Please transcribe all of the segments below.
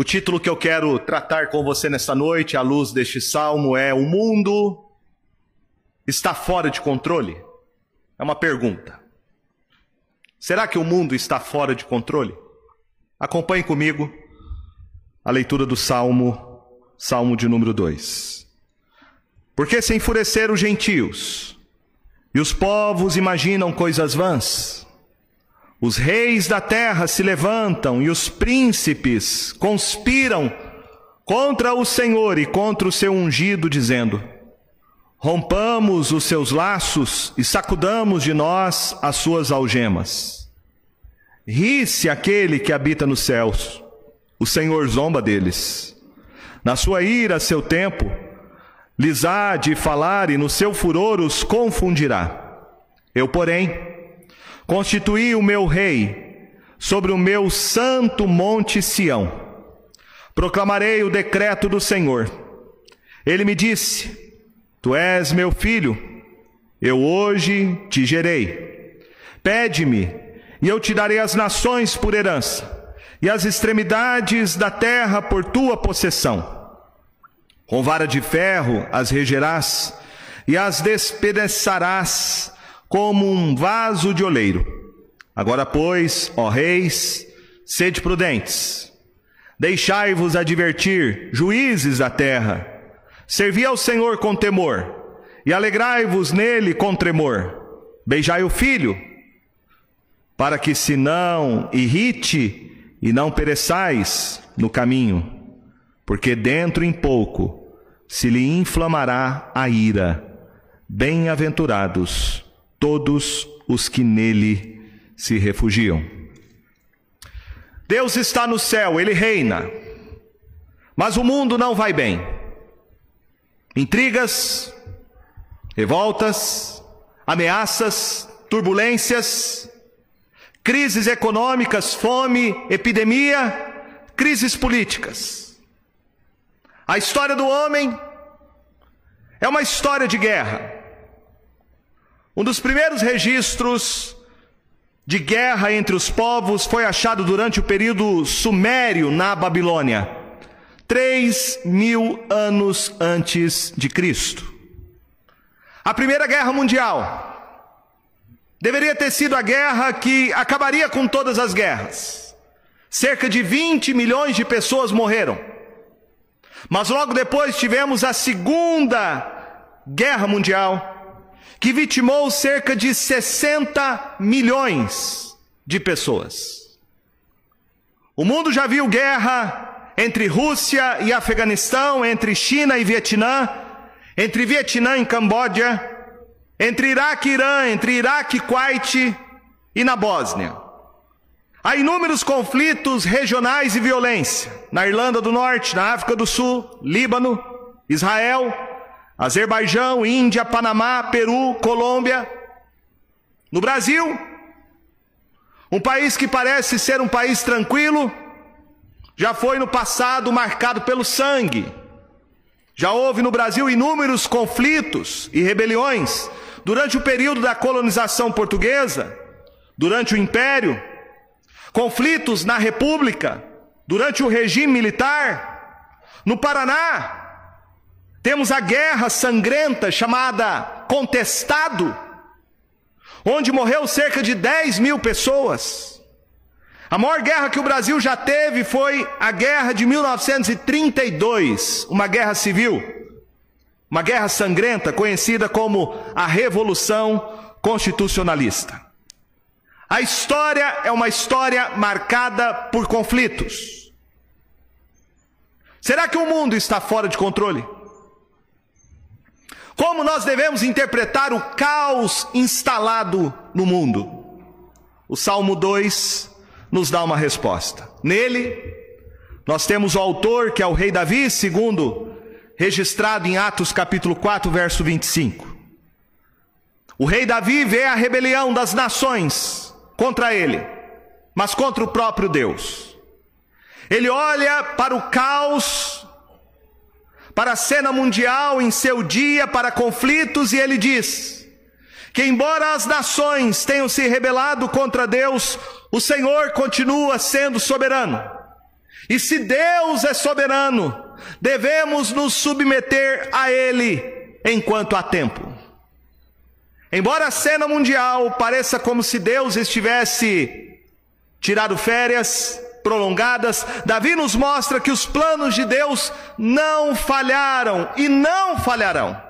O título que eu quero tratar com você nesta noite, à luz deste salmo, é: O mundo está fora de controle? É uma pergunta. Será que o mundo está fora de controle? Acompanhe comigo a leitura do salmo, salmo de número 2. Porque se enfureceram os gentios, e os povos imaginam coisas vãs, os reis da terra se levantam e os príncipes conspiram contra o Senhor e contra o seu ungido, dizendo: Rompamos os seus laços e sacudamos de nós as suas algemas. Ri-se aquele que habita nos céus, o Senhor zomba deles. Na sua ira, seu tempo, lhes há de falar e no seu furor os confundirá. Eu, porém, Constituí o meu rei sobre o meu santo monte Sião. Proclamarei o decreto do Senhor. Ele me disse: Tu és meu filho, eu hoje te gerei. Pede-me, e eu te darei as nações por herança, e as extremidades da terra por tua possessão. Com vara de ferro as regerás, e as despedaçarás como um vaso de oleiro. Agora, pois, ó reis, sede prudentes, deixai-vos advertir, juízes da terra, servi ao Senhor com temor, e alegrai-vos nele com tremor. Beijai o filho, para que se não irrite e não pereçais no caminho, porque dentro em pouco se lhe inflamará a ira. Bem-aventurados todos os que nele se refugiam. Deus está no céu, ele reina, mas o mundo não vai bem. Intrigas, revoltas, ameaças, turbulências, crises econômicas, fome, epidemia, crises políticas. A história do homem é uma história de guerra. Um dos primeiros registros de guerra entre os povos foi achado durante o período sumério na Babilônia, três mil anos antes de Cristo. A Primeira Guerra Mundial deveria ter sido a guerra que acabaria com todas as guerras. Cerca de 20 milhões de pessoas morreram. Mas logo depois tivemos a Segunda Guerra Mundial que vitimou cerca de 60 milhões de pessoas. O mundo já viu guerra entre Rússia e Afeganistão, entre China e Vietnã, entre Vietnã e Camboja, entre Iraque e Irã, entre Iraque e Kuwait e na Bósnia. Há inúmeros conflitos regionais e violência na Irlanda do Norte, na África do Sul, Líbano, Israel, Azerbaijão, Índia, Panamá, Peru, Colômbia. No Brasil, um país que parece ser um país tranquilo, já foi no passado marcado pelo sangue. Já houve no Brasil inúmeros conflitos e rebeliões durante o período da colonização portuguesa, durante o Império, conflitos na República, durante o regime militar. No Paraná, temos a guerra sangrenta chamada Contestado, onde morreu cerca de 10 mil pessoas. A maior guerra que o Brasil já teve foi a guerra de 1932, uma guerra civil, uma guerra sangrenta conhecida como a Revolução Constitucionalista. A história é uma história marcada por conflitos. Será que o mundo está fora de controle? Como nós devemos interpretar o caos instalado no mundo? O Salmo 2 nos dá uma resposta. Nele, nós temos o autor, que é o rei Davi, segundo registrado em Atos capítulo 4, verso 25. O rei Davi vê a rebelião das nações contra ele, mas contra o próprio Deus. Ele olha para o caos para a cena mundial em seu dia para conflitos, e ele diz: que embora as nações tenham se rebelado contra Deus, o Senhor continua sendo soberano. E se Deus é soberano, devemos nos submeter a Ele enquanto há tempo. Embora a cena mundial pareça como se Deus estivesse tirado férias prolongadas, Davi nos mostra que os planos de Deus não falharam e não falharão.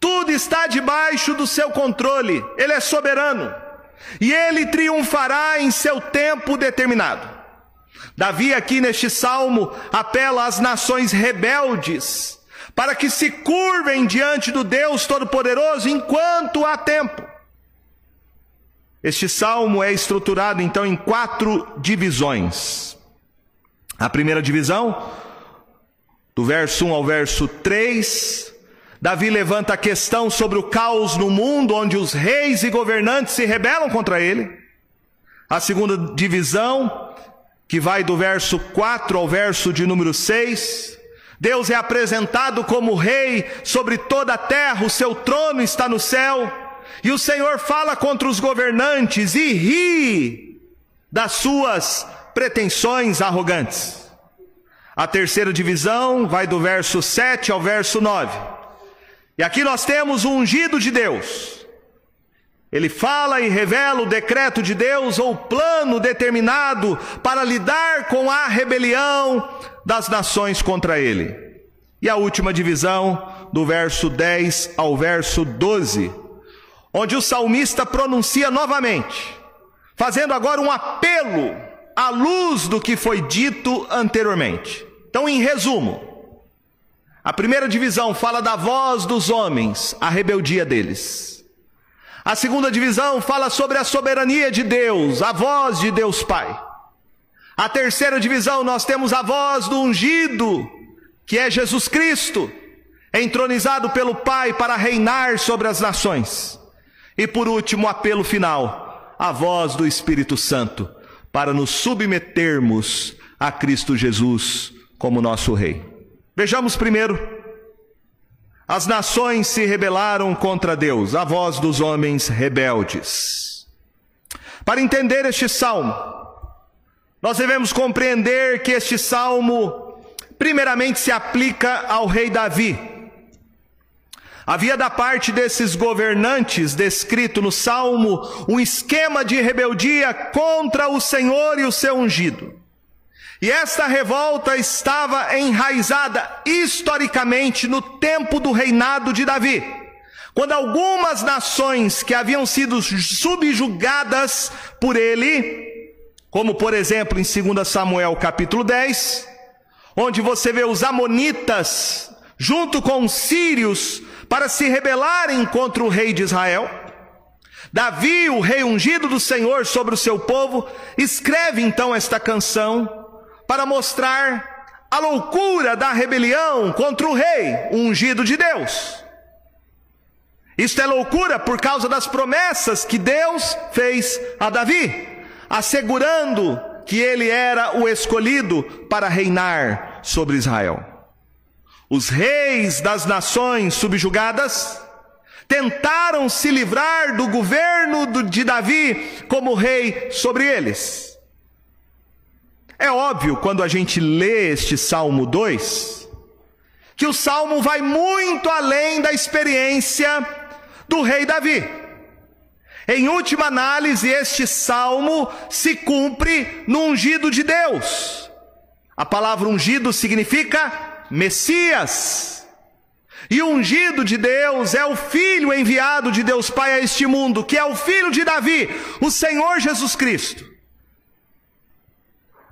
Tudo está debaixo do seu controle, Ele é soberano e Ele triunfará em seu tempo determinado. Davi, aqui neste salmo, apela às nações rebeldes para que se curvem diante do Deus Todo-Poderoso enquanto há tempo. Este salmo é estruturado então em quatro divisões. A primeira divisão, do verso 1 ao verso 3, Davi levanta a questão sobre o caos no mundo, onde os reis e governantes se rebelam contra ele. A segunda divisão, que vai do verso 4 ao verso de número 6, Deus é apresentado como rei sobre toda a terra, o seu trono está no céu, e o Senhor fala contra os governantes e ri das suas pretensões arrogantes. A terceira divisão vai do verso 7 ao verso 9. E aqui nós temos o ungido de Deus. Ele fala e revela o decreto de Deus ou o plano determinado para lidar com a rebelião, das nações contra ele. E a última divisão, do verso 10 ao verso 12, onde o salmista pronuncia novamente, fazendo agora um apelo à luz do que foi dito anteriormente. Então, em resumo, a primeira divisão fala da voz dos homens, a rebeldia deles. A segunda divisão fala sobre a soberania de Deus, a voz de Deus Pai. A terceira divisão, nós temos a voz do ungido, que é Jesus Cristo, entronizado pelo Pai para reinar sobre as nações. E por último, apelo final, a voz do Espírito Santo, para nos submetermos a Cristo Jesus como nosso Rei. Vejamos primeiro, as nações se rebelaram contra Deus, a voz dos homens rebeldes. Para entender este salmo, nós devemos compreender que este salmo, primeiramente, se aplica ao rei Davi. Havia da parte desses governantes, descrito no salmo, um esquema de rebeldia contra o Senhor e o seu ungido. E esta revolta estava enraizada historicamente no tempo do reinado de Davi, quando algumas nações que haviam sido subjugadas por ele como por exemplo em 2 Samuel capítulo 10, onde você vê os amonitas junto com os sírios para se rebelarem contra o rei de Israel. Davi, o rei ungido do Senhor sobre o seu povo, escreve então esta canção para mostrar a loucura da rebelião contra o rei ungido de Deus. Isto é loucura por causa das promessas que Deus fez a Davi assegurando que ele era o escolhido para reinar sobre Israel. Os reis das nações subjugadas tentaram se livrar do governo de Davi como rei sobre eles. É óbvio, quando a gente lê este Salmo 2, que o salmo vai muito além da experiência do rei Davi. Em última análise, este salmo se cumpre no ungido de Deus. A palavra ungido significa Messias. E ungido de Deus é o filho enviado de Deus Pai a este mundo, que é o filho de Davi, o Senhor Jesus Cristo.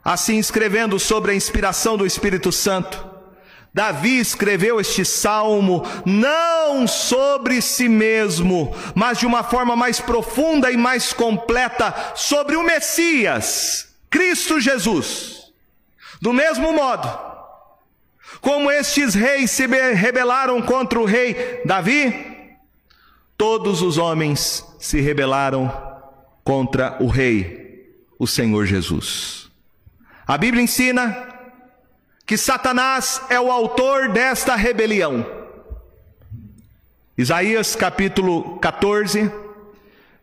Assim, escrevendo sobre a inspiração do Espírito Santo, Davi escreveu este salmo não sobre si mesmo, mas de uma forma mais profunda e mais completa sobre o Messias, Cristo Jesus. Do mesmo modo, como estes reis se rebelaram contra o rei Davi, todos os homens se rebelaram contra o rei, o Senhor Jesus. A Bíblia ensina que Satanás é o autor desta rebelião. Isaías capítulo 14,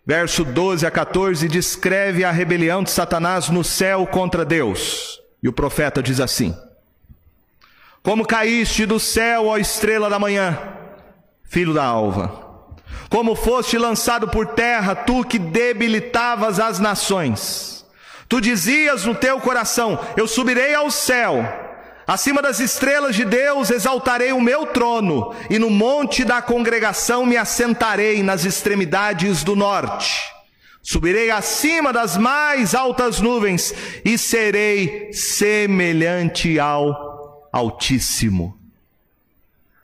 verso 12 a 14, descreve a rebelião de Satanás no céu contra Deus. E o profeta diz assim: Como caíste do céu, ó estrela da manhã, filho da alva. Como foste lançado por terra, tu que debilitavas as nações. Tu dizias no teu coração: Eu subirei ao céu, acima das estrelas de Deus exaltarei o meu trono, e no monte da congregação me assentarei nas extremidades do norte. Subirei acima das mais altas nuvens e serei semelhante ao Altíssimo.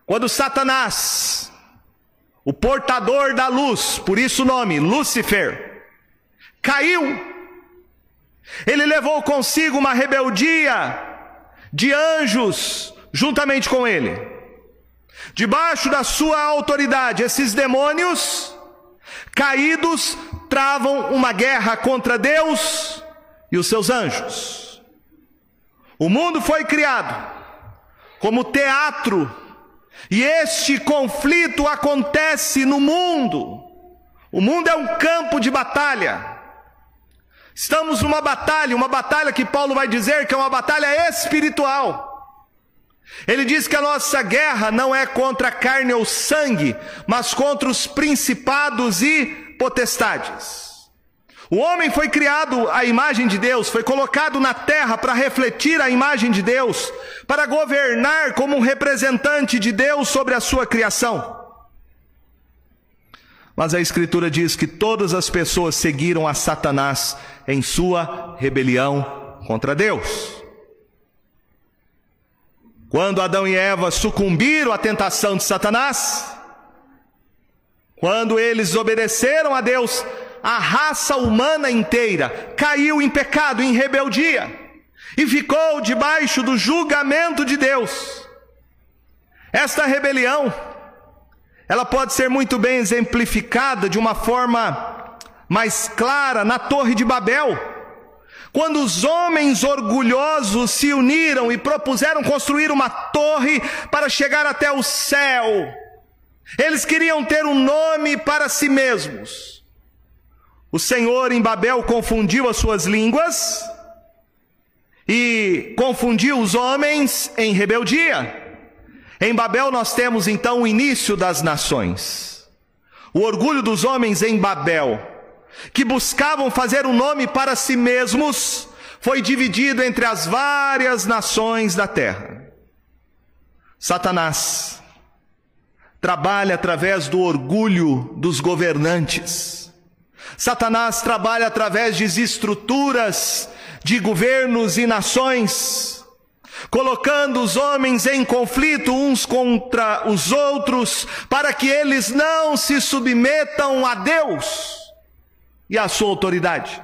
Quando Satanás, o portador da luz, por isso o nome, Lúcifer, caiu, ele levou consigo uma rebeldia de anjos juntamente com ele. Debaixo da sua autoridade, esses demônios caídos travam uma guerra contra Deus e os seus anjos. O mundo foi criado como teatro, e este conflito acontece no mundo. O mundo é um campo de batalha. Estamos numa batalha, uma batalha que Paulo vai dizer que é uma batalha espiritual. Ele diz que a nossa guerra não é contra carne ou sangue, mas contra os principados e potestades. O homem foi criado à imagem de Deus, foi colocado na terra para refletir a imagem de Deus, para governar como um representante de Deus sobre a sua criação. Mas a Escritura diz que todas as pessoas seguiram a Satanás em sua rebelião contra Deus. Quando Adão e Eva sucumbiram à tentação de Satanás, quando eles obedeceram a Deus, a raça humana inteira caiu em pecado, em rebeldia, e ficou debaixo do julgamento de Deus. Esta rebelião, ela pode ser muito bem exemplificada de uma forma mais clara na Torre de Babel. Quando os homens orgulhosos se uniram e propuseram construir uma torre para chegar até o céu, eles queriam ter um nome para si mesmos. O Senhor em Babel confundiu as suas línguas e confundiu os homens em rebeldia. Em Babel nós temos então o início das nações. O orgulho dos homens em Babel, que buscavam fazer um nome para si mesmos, foi dividido entre as várias nações da terra. Satanás trabalha através do orgulho dos governantes. Satanás trabalha através de estruturas de governos e nações, colocando os homens em conflito uns contra os outros, para que eles não se submetam a Deus e à sua autoridade.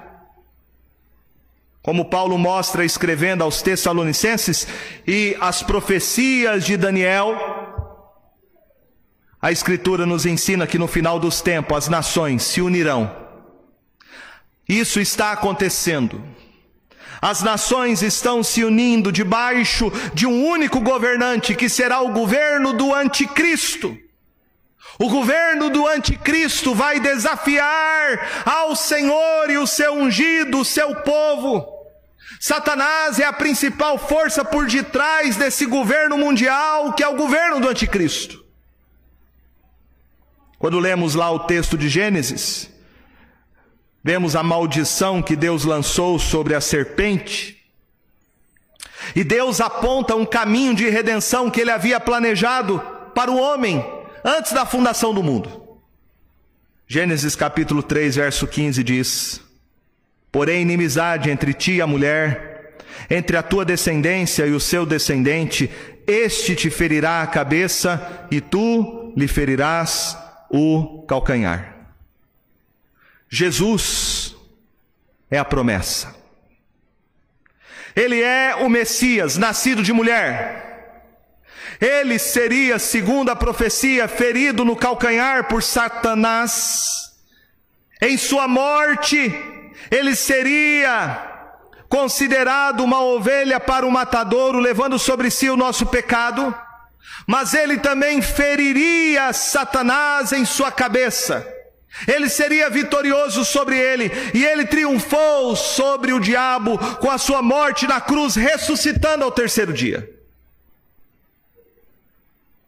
Como Paulo mostra escrevendo aos Tessalonicenses e as profecias de Daniel, a Escritura nos ensina que no final dos tempos as nações se unirão. Isso está acontecendo. As nações estão se unindo debaixo de um único governante, que será o governo do Anticristo. O governo do Anticristo vai desafiar ao Senhor e o seu ungido, o seu povo. Satanás é a principal força por detrás desse governo mundial, que é o governo do Anticristo. Quando lemos lá o texto de Gênesis, vemos a maldição que Deus lançou sobre a serpente. E Deus aponta um caminho de redenção que ele havia planejado para o homem antes da fundação do mundo. Gênesis capítulo 3, verso 15 diz: Porém, inimizade entre ti e a mulher, entre a tua descendência e o seu descendente, este te ferirá a cabeça e tu lhe ferirás o calcanhar. Jesus é a promessa. Ele é o Messias, nascido de mulher. Ele seria, segundo a profecia, ferido no calcanhar por Satanás. Em sua morte, ele seria considerado uma ovelha para o matadouro, levando sobre si o nosso pecado mas ele também feriria Satanás em sua cabeça. Ele seria vitorioso sobre ele, e ele triunfou sobre o diabo com a sua morte na cruz, ressuscitando ao terceiro dia.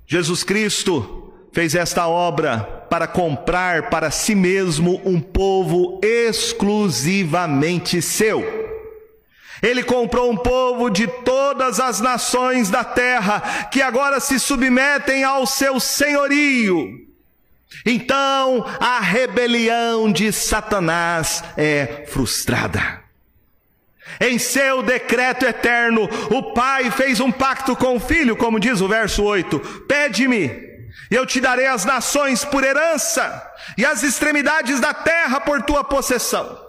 Jesus Cristo fez esta obra para comprar para si mesmo um povo exclusivamente seu. Ele comprou um povo de todas as nações da terra que agora se submetem ao seu senhorio. Então a rebelião de Satanás é frustrada. Em seu decreto eterno, o Pai fez um pacto com o Filho, como diz o verso 8: Pede-me, e eu te darei as nações por herança, e as extremidades da terra por tua possessão.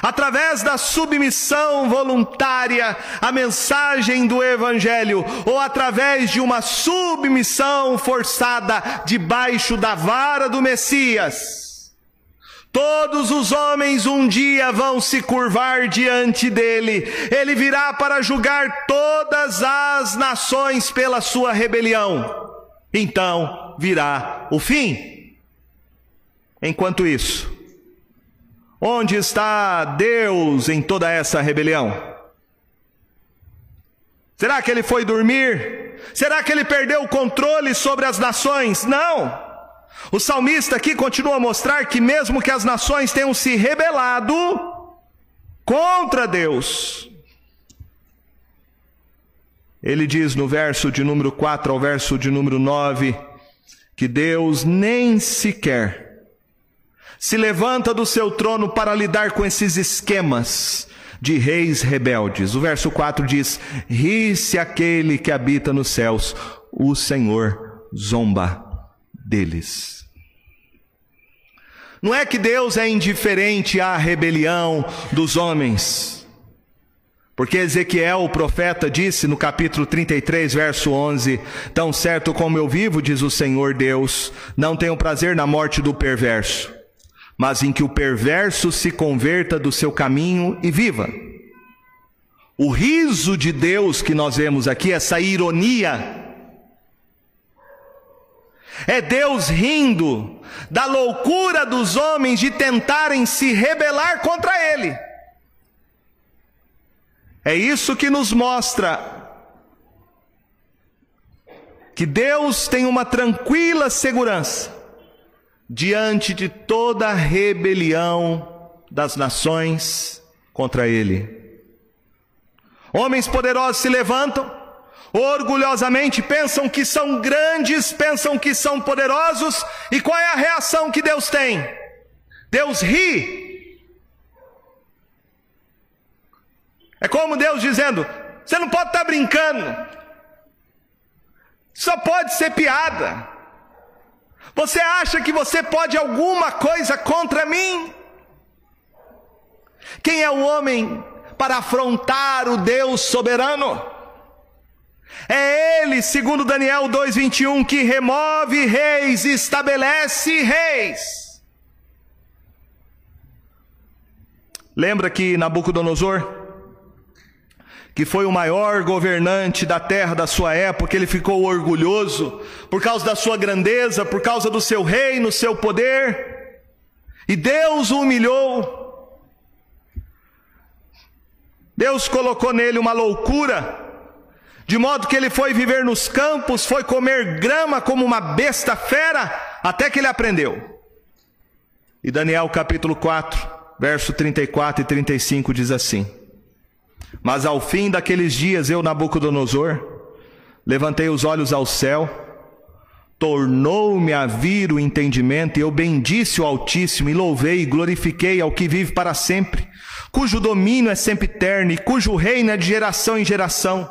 Através da submissão voluntária à mensagem do Evangelho, ou através de uma submissão forçada debaixo da vara do Messias, todos os homens um dia vão se curvar diante dele, ele virá para julgar todas as nações pela sua rebelião. Então virá o fim. Enquanto isso, Onde está Deus em toda essa rebelião? Será que ele foi dormir? Será que ele perdeu o controle sobre as nações? Não. O salmista aqui continua a mostrar que, mesmo que as nações tenham se rebelado contra Deus, ele diz no verso de número 4 ao verso de número 9, que Deus nem sequer se levanta do seu trono para lidar com esses esquemas de reis rebeldes. O verso 4 diz: Ri-se aquele que habita nos céus, o Senhor zomba deles. Não é que Deus é indiferente à rebelião dos homens. Porque Ezequiel, o profeta, disse no capítulo 33, verso 11: Tão certo como eu vivo, diz o Senhor Deus, não tenho prazer na morte do perverso mas em que o perverso se converta do seu caminho e viva. O riso de Deus que nós vemos aqui, essa ironia, é Deus rindo da loucura dos homens de tentarem se rebelar contra Ele. É isso que nos mostra que Deus tem uma tranquila segurança diante de toda a rebelião das nações contra ele. Homens poderosos se levantam, orgulhosamente pensam que são grandes, pensam que são poderosos, e qual é a reação que Deus tem? Deus ri. É como Deus dizendo: você não pode estar brincando, só pode ser piada. Você acha que você pode alguma coisa contra mim? Quem é o homem para afrontar o Deus soberano? É ele, segundo Daniel 2:21, que remove reis e estabelece reis. Lembra que Nabucodonosor que foi o maior governante da terra da sua época, ele ficou orgulhoso por causa da sua grandeza, por causa do seu reino, seu poder, e Deus o humilhou. Deus colocou nele uma loucura, de modo que ele foi viver nos campos, foi comer grama como uma besta fera, até que ele aprendeu. E Daniel capítulo 4, verso 34 e 35 diz assim: mas ao fim daqueles dias, eu, Nabucodonosor, levantei os olhos ao céu, tornou-me a vir o entendimento, e eu bendisse o Altíssimo, e louvei e glorifiquei ao que vive para sempre, cujo domínio é sempre eterno, e cujo reino é de geração em geração.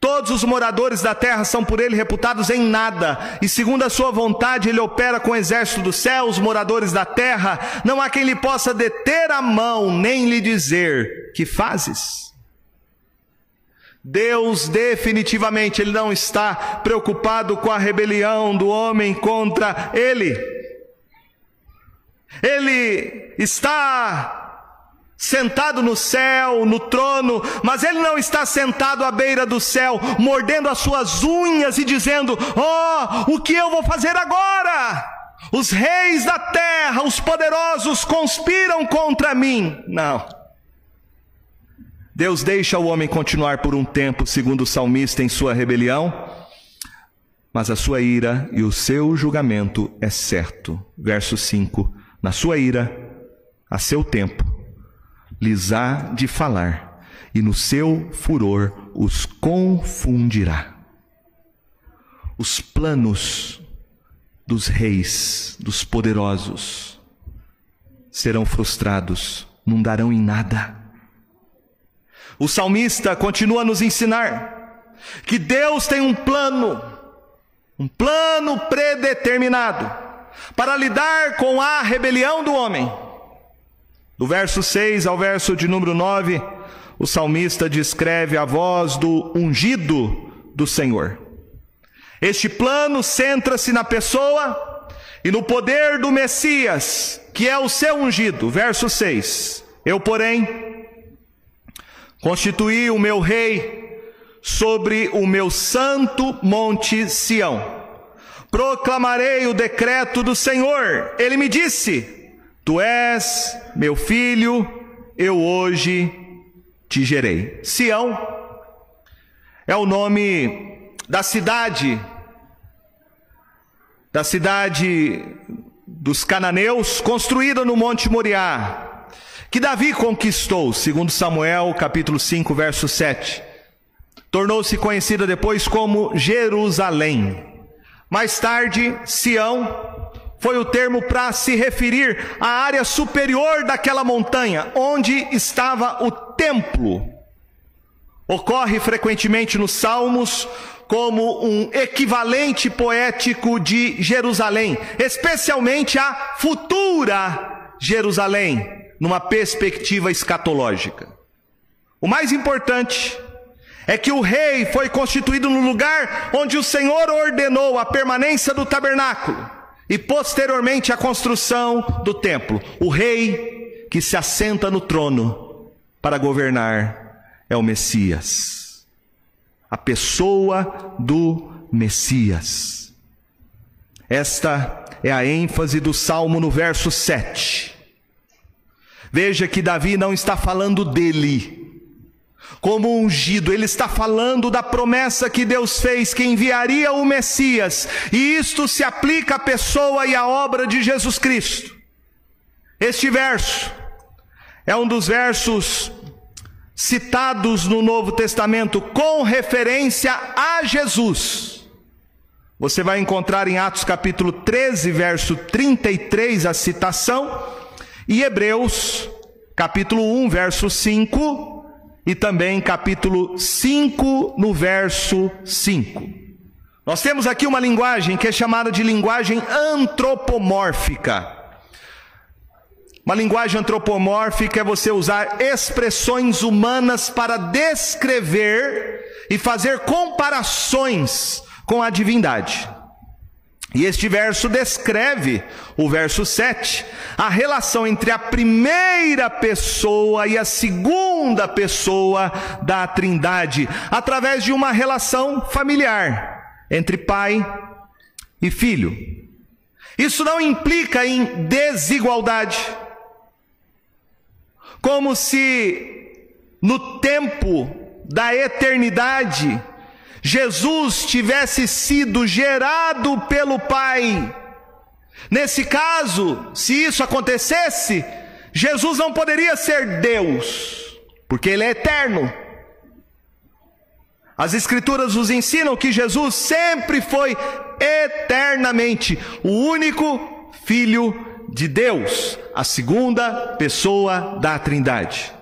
Todos os moradores da terra são por ele reputados em nada, e segundo a sua vontade ele opera com o exército do céu, os moradores da terra, não há quem lhe possa deter a mão, nem lhe dizer: Que fazes? Deus definitivamente ele não está preocupado com a rebelião do homem contra ele. Ele está sentado no céu, no trono, mas ele não está sentado à beira do céu, mordendo as suas unhas e dizendo: "Oh, o que eu vou fazer agora?" Os reis da terra, os poderosos conspiram contra mim. Não. Deus deixa o homem continuar por um tempo, segundo o salmista, em sua rebelião, mas a sua ira e o seu julgamento é certo. Verso 5: Na sua ira, a seu tempo, lhes há de falar, e no seu furor os confundirá. Os planos dos reis, dos poderosos, serão frustrados, não darão em nada. O salmista continua a nos ensinar que Deus tem um plano, um plano predeterminado para lidar com a rebelião do homem. Do verso 6 ao verso de número 9, o salmista descreve a voz do ungido do Senhor. Este plano centra-se na pessoa e no poder do Messias, que é o seu ungido. Verso 6. Eu, porém, Constituí o meu rei sobre o meu santo monte Sião. Proclamarei o decreto do Senhor. Ele me disse: Tu és meu filho, eu hoje te gerei. Sião é o nome da cidade, da cidade dos cananeus, construída no Monte Moriá que Davi conquistou, segundo Samuel, capítulo 5, verso 7. Tornou-se conhecida depois como Jerusalém. Mais tarde, Sião foi o termo para se referir à área superior daquela montanha, onde estava o templo. Ocorre frequentemente nos Salmos como um equivalente poético de Jerusalém, especialmente a futura Jerusalém, numa perspectiva escatológica. O mais importante é que o rei foi constituído no lugar onde o Senhor ordenou a permanência do tabernáculo e posteriormente a construção do templo. O rei que se assenta no trono para governar é o Messias, a pessoa do Messias. Esta é a ênfase do salmo no verso 7. Veja que Davi não está falando dele como ungido, ele está falando da promessa que Deus fez que enviaria o Messias, e isto se aplica à pessoa e à obra de Jesus Cristo. Este verso é um dos versos citados no Novo Testamento com referência a Jesus. Você vai encontrar em Atos capítulo 13, verso 33 a citação e Hebreus, capítulo 1, verso 5, e também capítulo 5, no verso 5. Nós temos aqui uma linguagem que é chamada de linguagem antropomórfica. Uma linguagem antropomórfica é você usar expressões humanas para descrever e fazer comparações com a divindade. E este verso descreve, o verso 7, a relação entre a primeira pessoa e a segunda pessoa da Trindade, através de uma relação familiar entre pai e filho. Isso não implica em desigualdade, como se no tempo da eternidade Jesus tivesse sido gerado pelo Pai. Nesse caso, se isso acontecesse, Jesus não poderia ser Deus, porque Ele é eterno. As Escrituras nos ensinam que Jesus sempre foi eternamente o único Filho de Deus, a segunda pessoa da Trindade.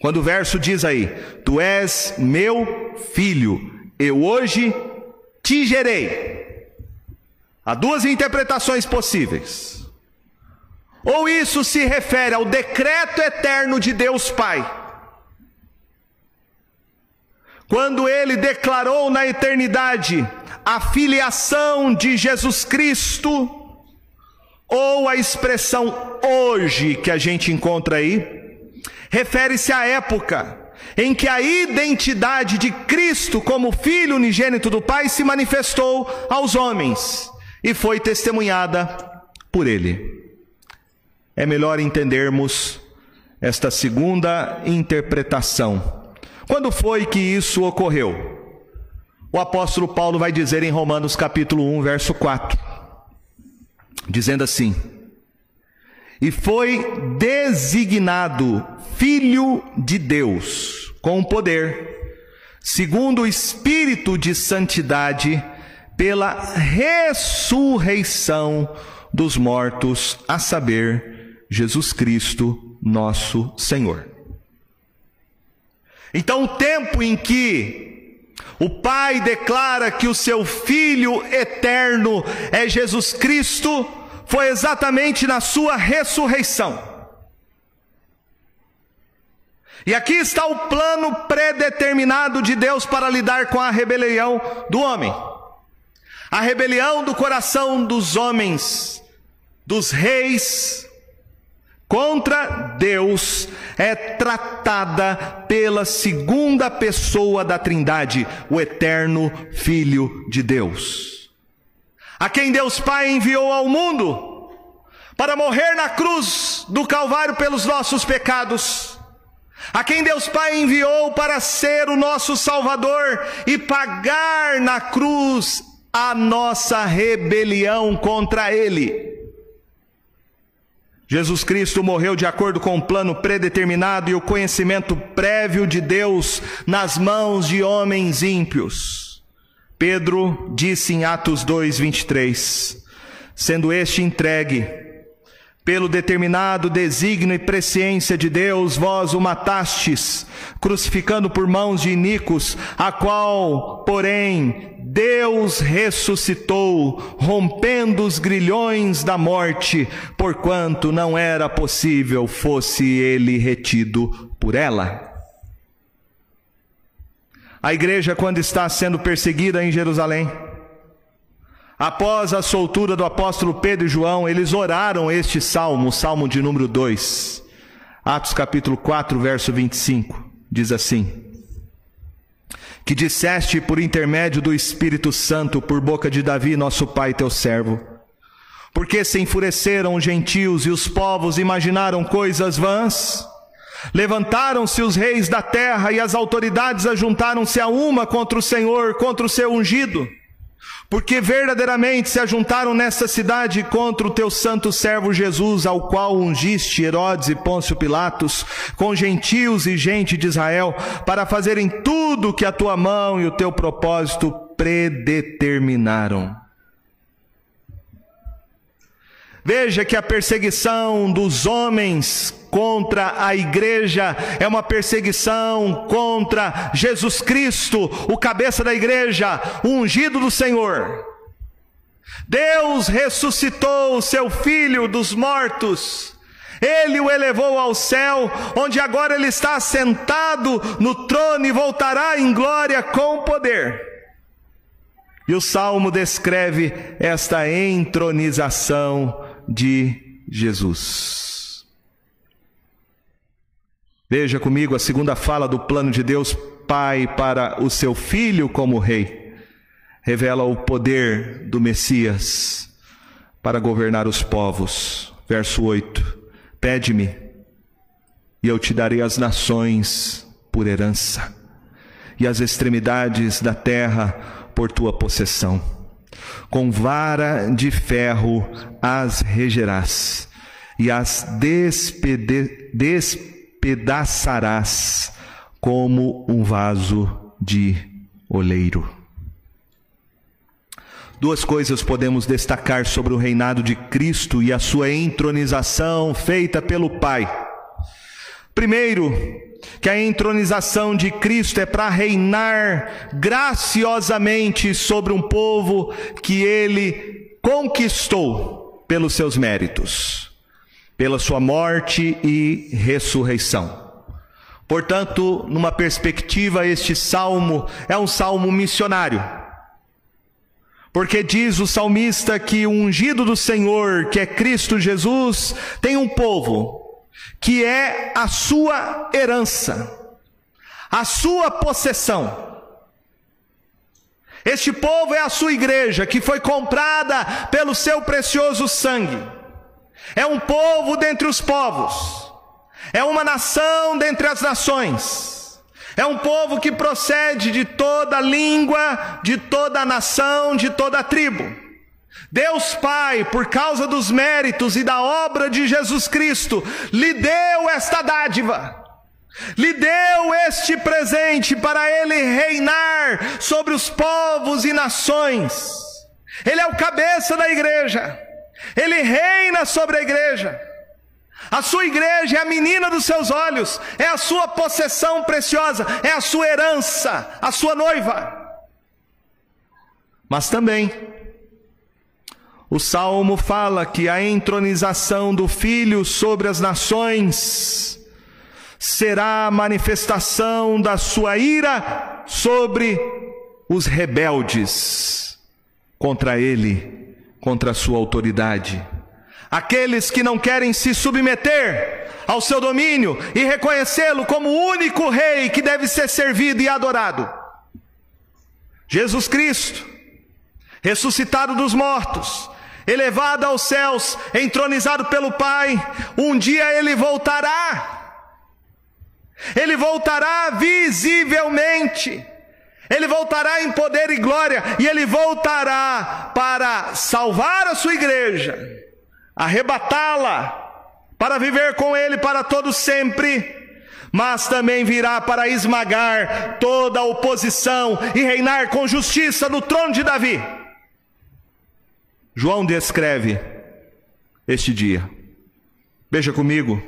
Quando o verso diz aí: Tu és meu filho, eu hoje te gerei. Há duas interpretações possíveis. Ou isso se refere ao decreto eterno de Deus Pai, quando ele declarou na eternidade a filiação de Jesus Cristo, ou a expressão hoje que a gente encontra aí, refere-se à época em que a identidade de Cristo como Filho unigênito do Pai se manifestou aos homens e foi testemunhada por ele. É melhor entendermos esta segunda interpretação. Quando foi que isso ocorreu? O apóstolo Paulo vai dizer em Romanos capítulo 1, verso 4, dizendo assim: E foi designado filho de Deus com poder, segundo o espírito de santidade, pela ressurreição dos mortos, a saber, Jesus Cristo, nosso Senhor. Então, o tempo em que o Pai declara que o seu Filho eterno é Jesus Cristo, foi exatamente na sua ressurreição. E aqui está o plano predeterminado de Deus para lidar com a rebelião do homem. A rebelião do coração dos homens, dos reis, contra Deus é tratada pela segunda pessoa da Trindade, o eterno Filho de Deus, a quem Deus Pai enviou ao mundo para morrer na cruz do Calvário pelos nossos pecados, a quem Deus Pai enviou para ser o nosso Salvador e pagar na cruz a nossa rebelião contra Ele. Jesus Cristo morreu de acordo com o plano predeterminado e o conhecimento prévio de Deus nas mãos de homens ímpios. Pedro disse em Atos 2, 23: sendo este entregue pelo determinado desígnio e presciência de Deus, vós o matastes, crucificando por mãos de iníquos, a qual, porém, Deus ressuscitou, rompendo os grilhões da morte, porquanto não era possível fosse ele retido por ela. A igreja, quando está sendo perseguida em Jerusalém, Após a soltura do apóstolo Pedro e João, eles oraram este salmo, o salmo de número 2. Atos capítulo 4, verso 25. Diz assim: Que disseste por intermédio do Espírito Santo, por boca de Davi, nosso pai, teu servo. Porque se enfureceram os gentios e os povos imaginaram coisas vãs? Levantaram-se os reis da terra e as autoridades ajuntaram-se a uma contra o Senhor, contra o seu ungido. Porque verdadeiramente se ajuntaram nesta cidade contra o teu santo servo Jesus, ao qual ungiste Herodes e Pôncio Pilatos, com gentios e gente de Israel, para fazerem tudo o que a tua mão e o teu propósito predeterminaram. Veja que a perseguição dos homens contra a igreja é uma perseguição contra Jesus Cristo, o cabeça da igreja, o ungido do Senhor. Deus ressuscitou o seu filho dos mortos. Ele o elevou ao céu, onde agora ele está sentado no trono e voltará em glória com poder. E o salmo descreve esta entronização de Jesus. Veja comigo a segunda fala do plano de Deus Pai para o seu filho como rei. Revela o poder do Messias para governar os povos. Verso 8: Pede-me, e eu te darei as nações por herança, e as extremidades da terra por tua possessão com vara de ferro as regerás e as despede, despedaçarás como um vaso de oleiro. Duas coisas podemos destacar sobre o reinado de Cristo e a sua entronização feita pelo Pai. Primeiro, que a entronização de Cristo é para reinar graciosamente sobre um povo que ele conquistou pelos seus méritos, pela sua morte e ressurreição. Portanto, numa perspectiva, este salmo é um salmo missionário. Porque diz o salmista que o ungido do Senhor, que é Cristo Jesus, tem um povo que é a sua herança, a sua possessão. Este povo é a sua igreja, que foi comprada pelo seu precioso sangue. É um povo dentre os povos, é uma nação dentre as nações, é um povo que procede de toda língua, de toda nação, de toda tribo. Deus Pai, por causa dos méritos e da obra de Jesus Cristo, lhe deu esta dádiva, lhe deu este presente para ele reinar sobre os povos e nações. Ele é o cabeça da igreja, ele reina sobre a igreja. A sua igreja é a menina dos seus olhos, é a sua possessão preciosa, é a sua herança, a sua noiva. Mas também, o salmo fala que a entronização do filho sobre as nações será a manifestação da sua ira sobre os rebeldes contra ele, contra a sua autoridade. Aqueles que não querem se submeter ao seu domínio e reconhecê-lo como o único rei que deve ser servido e adorado. Jesus Cristo, ressuscitado dos mortos, elevado aos céus, entronizado pelo Pai, um dia ele voltará. Ele voltará visivelmente. Ele voltará em poder e glória, e ele voltará para salvar a sua igreja, arrebatá-la, para viver com ele para todo sempre, mas também virá para esmagar toda a oposição e reinar com justiça no trono de Davi. João descreve este dia. Veja comigo,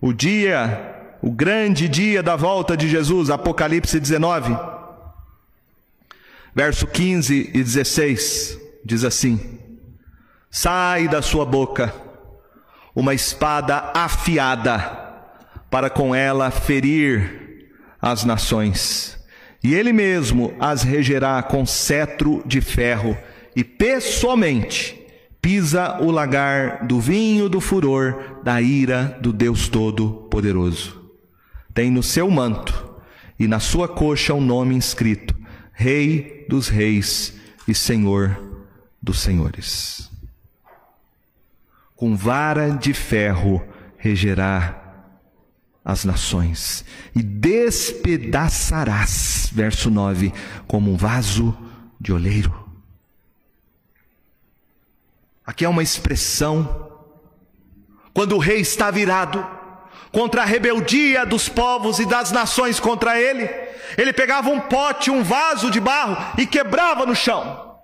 o dia, o grande dia da volta de Jesus, Apocalipse 19, verso 15 e 16, diz assim: Sai da sua boca uma espada afiada, para com ela ferir as nações, e ele mesmo as regerá com cetro de ferro e pessoalmente pisa o lagar do vinho do furor da ira do Deus Todo-Poderoso. Tem no seu manto e na sua coxa um nome inscrito: Rei dos Reis e Senhor dos Senhores. Com vara de ferro regerá as nações e despedaçarás, verso 9, como um vaso de oleiro. Aqui é uma expressão quando o rei está virado contra a rebeldia dos povos e das nações contra ele, ele pegava um pote, um vaso de barro e quebrava no chão.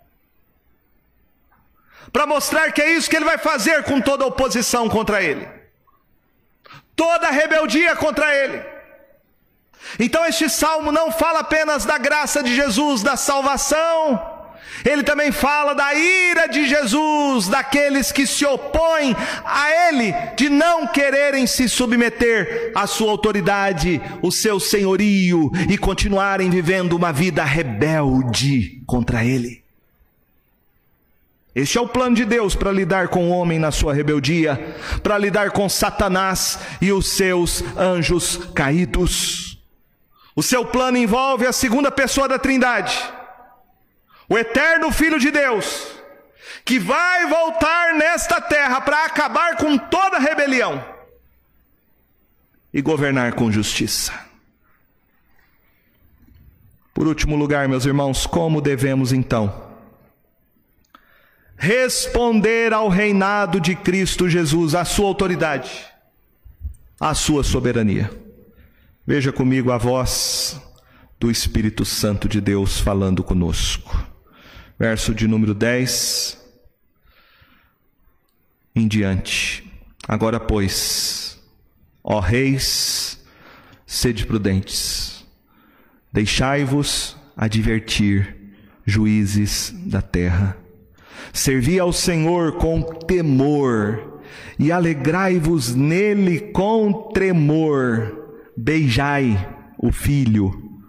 Para mostrar que é isso que ele vai fazer com toda a oposição contra ele. Toda a rebeldia contra ele. Então este salmo não fala apenas da graça de Jesus, da salvação, ele também fala da ira de Jesus, daqueles que se opõem a Ele, de não quererem se submeter à Sua autoridade, o seu senhorio e continuarem vivendo uma vida rebelde contra Ele. Este é o plano de Deus para lidar com o homem na sua rebeldia, para lidar com Satanás e os seus anjos caídos. O seu plano envolve a segunda pessoa da Trindade o eterno Filho de Deus, que vai voltar nesta terra para acabar com toda rebelião e governar com justiça. Por último lugar, meus irmãos, como devemos então responder ao reinado de Cristo Jesus, à sua autoridade, à sua soberania? Veja comigo a voz do Espírito Santo de Deus falando conosco verso de número 10 em diante. Agora, pois, ó reis, sede prudentes, deixai-vos advertir, juízes da terra. Servi ao Senhor com temor e alegrai-vos nele com tremor. Beijai o filho,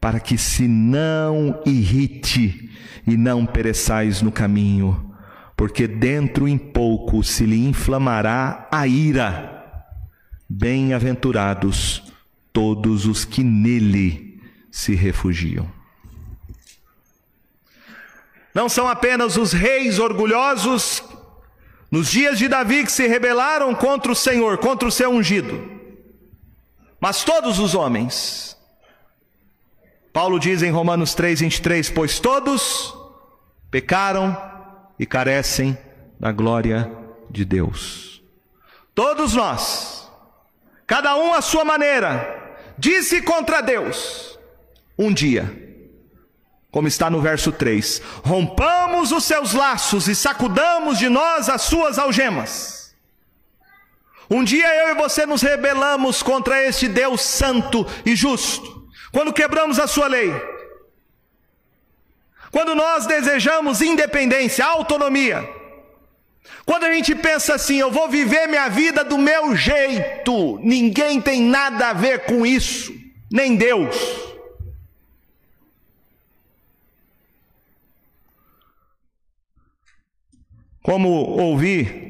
para que se não irrite e não pereçais no caminho, porque dentro em pouco se lhe inflamará a ira. Bem-aventurados todos os que nele se refugiam. Não são apenas os reis orgulhosos, Nos dias de Davi que se rebelaram contra o Senhor, contra o seu ungido. Mas todos os homens, Paulo diz em Romanos 3, 23, pois todos pecaram e carecem da glória de Deus. Todos nós, cada um à sua maneira, disse contra Deus, um dia, como está no verso 3: rompamos os seus laços e sacudamos de nós as suas algemas. Um dia eu e você nos rebelamos contra este Deus santo e justo, quando quebramos a sua lei. Quando nós desejamos independência, autonomia. Quando a gente pensa assim, eu vou viver minha vida do meu jeito, ninguém tem nada a ver com isso, nem Deus. Como ouvi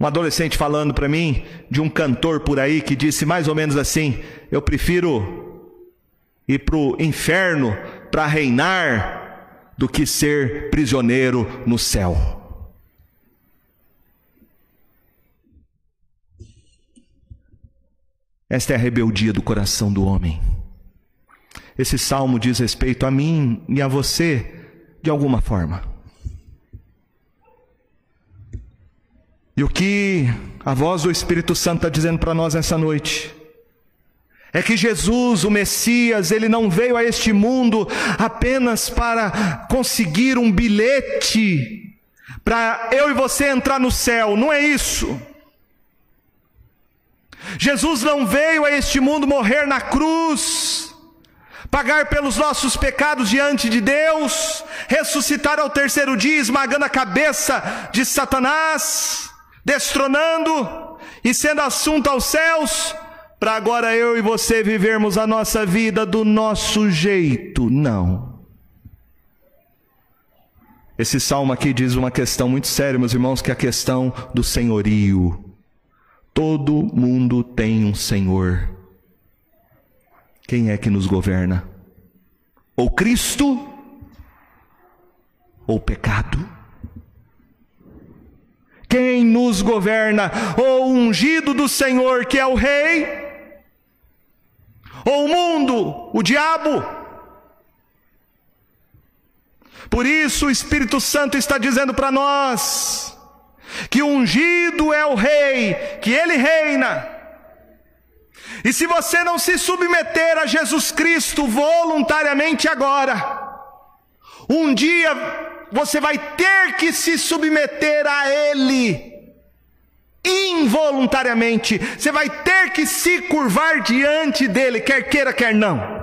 um adolescente falando para mim de um cantor por aí que disse mais ou menos assim: Eu prefiro ir para o inferno para reinar do que ser prisioneiro no céu. Esta é a rebeldia do coração do homem. Esse salmo diz respeito a mim e a você de alguma forma. E o que a voz do Espírito Santo está dizendo para nós nessa noite? É que Jesus, o Messias, ele não veio a este mundo apenas para conseguir um bilhete para eu e você entrar no céu, não é isso. Jesus não veio a este mundo morrer na cruz, pagar pelos nossos pecados diante de Deus, ressuscitar ao terceiro dia, esmagando a cabeça de Satanás, destronando e sendo assunto aos céus, para agora eu e você vivermos a nossa vida do nosso jeito. Não. Esse salmo aqui diz uma questão muito séria, meus irmãos, que é a questão do senhorio. Todo mundo tem um senhor. Quem é que nos governa? Ou Cristo ou pecado? Quem nos governa? Ou o ungido do Senhor, que é o Rei? Ou o mundo, o diabo? Por isso o Espírito Santo está dizendo para nós que ungido é o Rei, que ele reina. E se você não se submeter a Jesus Cristo voluntariamente agora, um dia você vai ter que se submeter a Ele. Involuntariamente, você vai ter que se curvar diante dele, quer queira, quer não.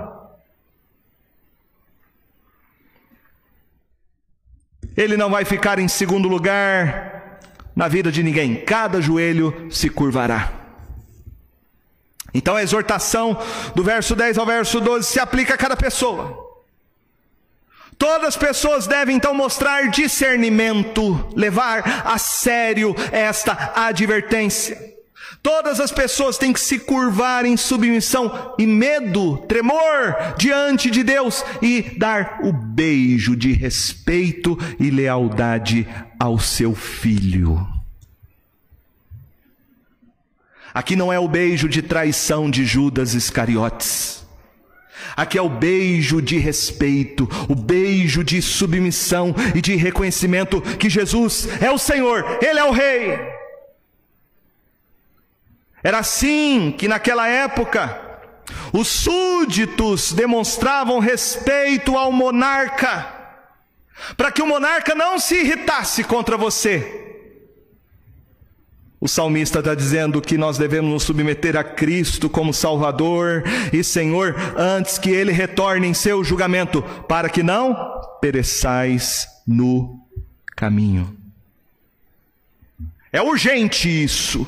Ele não vai ficar em segundo lugar na vida de ninguém, cada joelho se curvará. Então a exortação do verso 10 ao verso 12 se aplica a cada pessoa. Todas as pessoas devem então mostrar discernimento, levar a sério esta advertência. Todas as pessoas têm que se curvar em submissão e medo, tremor diante de Deus e dar o beijo de respeito e lealdade ao seu filho. Aqui não é o beijo de traição de Judas Iscariotes. Aqui é o beijo de respeito, o beijo de submissão e de reconhecimento que Jesus é o Senhor, Ele é o Rei. Era assim que naquela época os súditos demonstravam respeito ao monarca, para que o monarca não se irritasse contra você. O salmista está dizendo que nós devemos nos submeter a Cristo como Salvador e Senhor antes que Ele retorne em seu julgamento, para que não pereçais no caminho. É urgente isso.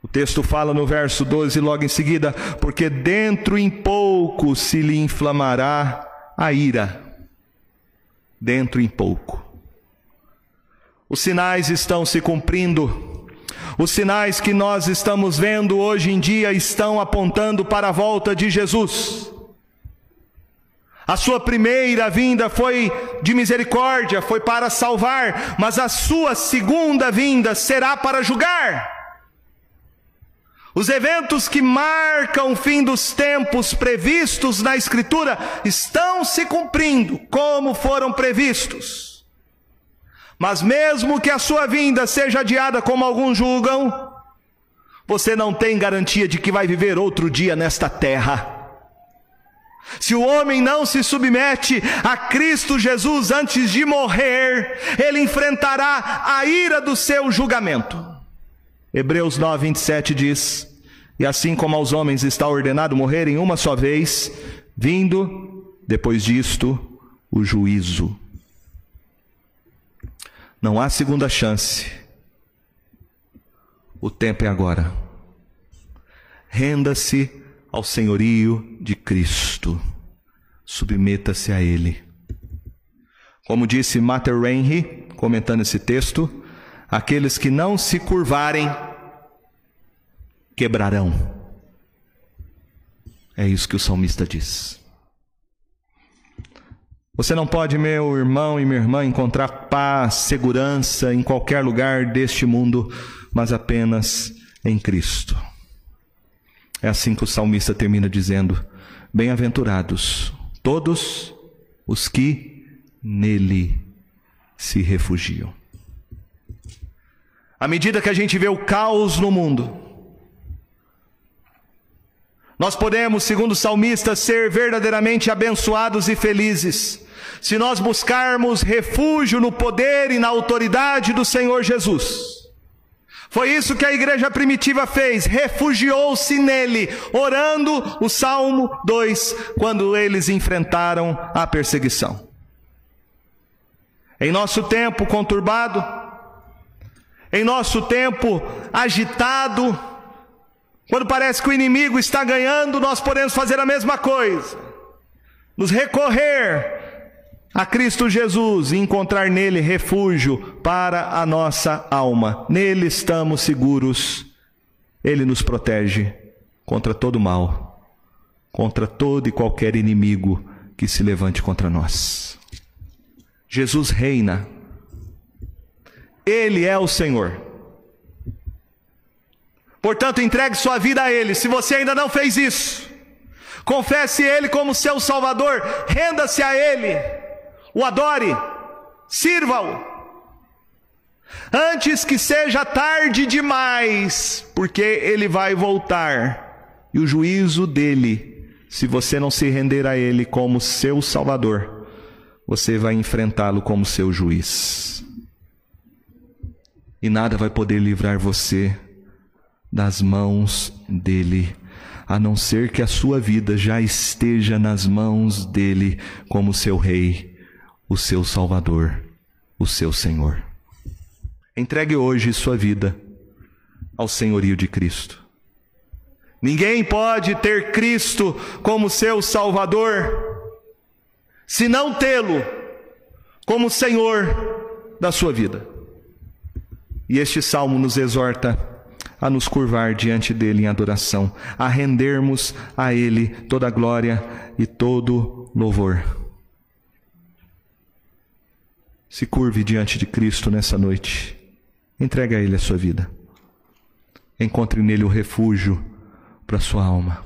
O texto fala no verso 12, logo em seguida: porque dentro em pouco se lhe inflamará a ira. Dentro em pouco. Os sinais estão se cumprindo. Os sinais que nós estamos vendo hoje em dia estão apontando para a volta de Jesus. A sua primeira vinda foi de misericórdia, foi para salvar, mas a sua segunda vinda será para julgar. Os eventos que marcam o fim dos tempos previstos na Escritura estão se cumprindo como foram previstos. Mas mesmo que a sua vinda seja adiada como alguns julgam, você não tem garantia de que vai viver outro dia nesta terra. Se o homem não se submete a Cristo Jesus antes de morrer, ele enfrentará a ira do seu julgamento. Hebreus 9, 27 diz: E assim como aos homens está ordenado morrerem uma só vez, vindo, depois disto, o juízo. Não há segunda chance. O tempo é agora. Renda-se ao senhorio de Cristo. Submeta-se a Ele. Como disse Mater Henry, comentando esse texto, aqueles que não se curvarem quebrarão. É isso que o salmista diz. Você não pode, meu irmão e minha irmã, encontrar paz, segurança em qualquer lugar deste mundo, mas apenas em Cristo. É assim que o salmista termina dizendo: Bem-aventurados todos os que nele se refugiam. À medida que a gente vê o caos no mundo, nós podemos, segundo o salmista, ser verdadeiramente abençoados e felizes se nós buscarmos refúgio no poder e na autoridade do Senhor Jesus. Foi isso que a igreja primitiva fez, refugiou-se nele, orando o Salmo 2, quando eles enfrentaram a perseguição. Em nosso tempo conturbado, em nosso tempo agitado, quando parece que o inimigo está ganhando, nós podemos fazer a mesma coisa, nos recorrer a Cristo Jesus e encontrar nele refúgio para a nossa alma. Nele estamos seguros. Ele nos protege contra todo mal, contra todo e qualquer inimigo que se levante contra nós. Jesus reina. Ele é o Senhor. Portanto, entregue sua vida a Ele. Se você ainda não fez isso, confesse Ele como seu Salvador, renda-se a Ele o adore, sirva-o. Antes que seja tarde demais, porque ele vai voltar e o juízo dele, se você não se render a ele como seu salvador, você vai enfrentá-lo como seu juiz. E nada vai poder livrar você das mãos dele, a não ser que a sua vida já esteja nas mãos dele como seu rei o seu Salvador, o seu Senhor. Entregue hoje sua vida ao senhorio de Cristo. Ninguém pode ter Cristo como seu Salvador se não tê-lo como Senhor da sua vida. E este salmo nos exorta a nos curvar diante dele em adoração, a rendermos a ele toda glória e todo louvor. Se curve diante de Cristo nessa noite. Entregue a Ele a sua vida. Encontre nele o refúgio para sua alma,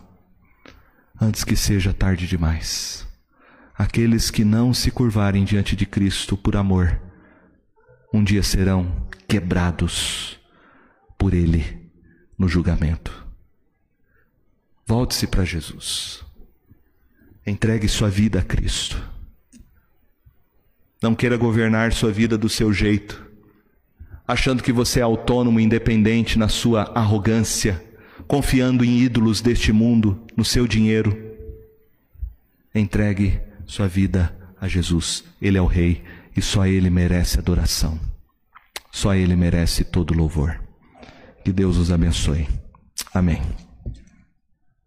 antes que seja tarde demais. Aqueles que não se curvarem diante de Cristo por amor, um dia serão quebrados por Ele no julgamento. Volte-se para Jesus. Entregue sua vida a Cristo. Não queira governar sua vida do seu jeito, achando que você é autônomo independente na sua arrogância, confiando em ídolos deste mundo, no seu dinheiro. Entregue sua vida a Jesus. Ele é o Rei e só Ele merece adoração. Só Ele merece todo louvor. Que Deus os abençoe. Amém.